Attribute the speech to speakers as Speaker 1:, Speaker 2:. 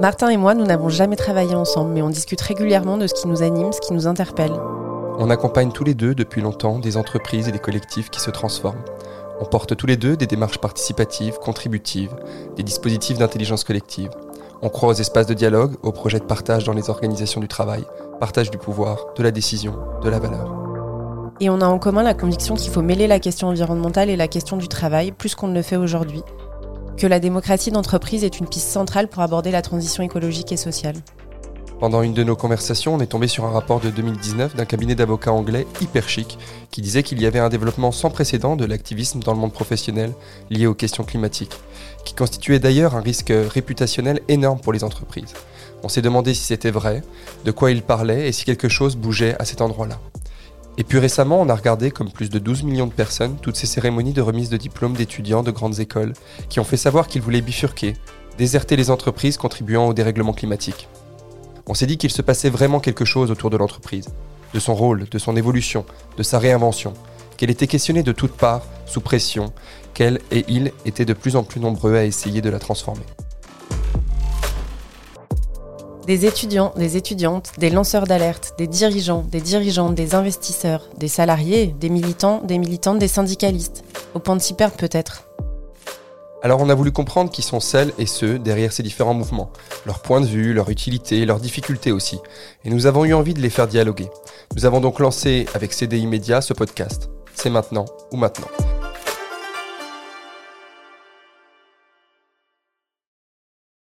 Speaker 1: Martin et moi, nous n'avons jamais travaillé ensemble, mais on discute régulièrement de ce qui nous anime, ce qui nous interpelle.
Speaker 2: On accompagne tous les deux depuis longtemps des entreprises et des collectifs qui se transforment. On porte tous les deux des démarches participatives, contributives, des dispositifs d'intelligence collective. On croit aux espaces de dialogue, aux projets de partage dans les organisations du travail, partage du pouvoir, de la décision, de la valeur.
Speaker 1: Et on a en commun la conviction qu'il faut mêler la question environnementale et la question du travail plus qu'on ne le fait aujourd'hui, que la démocratie d'entreprise est une piste centrale pour aborder la transition écologique et sociale.
Speaker 2: Pendant une de nos conversations, on est tombé sur un rapport de 2019 d'un cabinet d'avocats anglais hyper chic qui disait qu'il y avait un développement sans précédent de l'activisme dans le monde professionnel lié aux questions climatiques, qui constituait d'ailleurs un risque réputationnel énorme pour les entreprises. On s'est demandé si c'était vrai, de quoi il parlait et si quelque chose bougeait à cet endroit-là. Et puis récemment, on a regardé, comme plus de 12 millions de personnes, toutes ces cérémonies de remise de diplômes d'étudiants de grandes écoles qui ont fait savoir qu'ils voulaient bifurquer, déserter les entreprises contribuant au dérèglement climatique. On s'est dit qu'il se passait vraiment quelque chose autour de l'entreprise, de son rôle, de son évolution, de sa réinvention, qu'elle était questionnée de toutes parts, sous pression, qu'elle et il étaient de plus en plus nombreux à essayer de la transformer.
Speaker 1: Des étudiants, des étudiantes, des lanceurs d'alerte, des dirigeants, des dirigeantes, des investisseurs, des salariés, des militants, des militantes, des syndicalistes. Au point de s'y perdre peut-être.
Speaker 2: Alors on a voulu comprendre qui sont celles et ceux derrière ces différents mouvements, leur point de vue, leur utilité, leurs difficultés aussi. Et nous avons eu envie de les faire dialoguer. Nous avons donc lancé avec CDI Média ce podcast. C'est maintenant ou maintenant.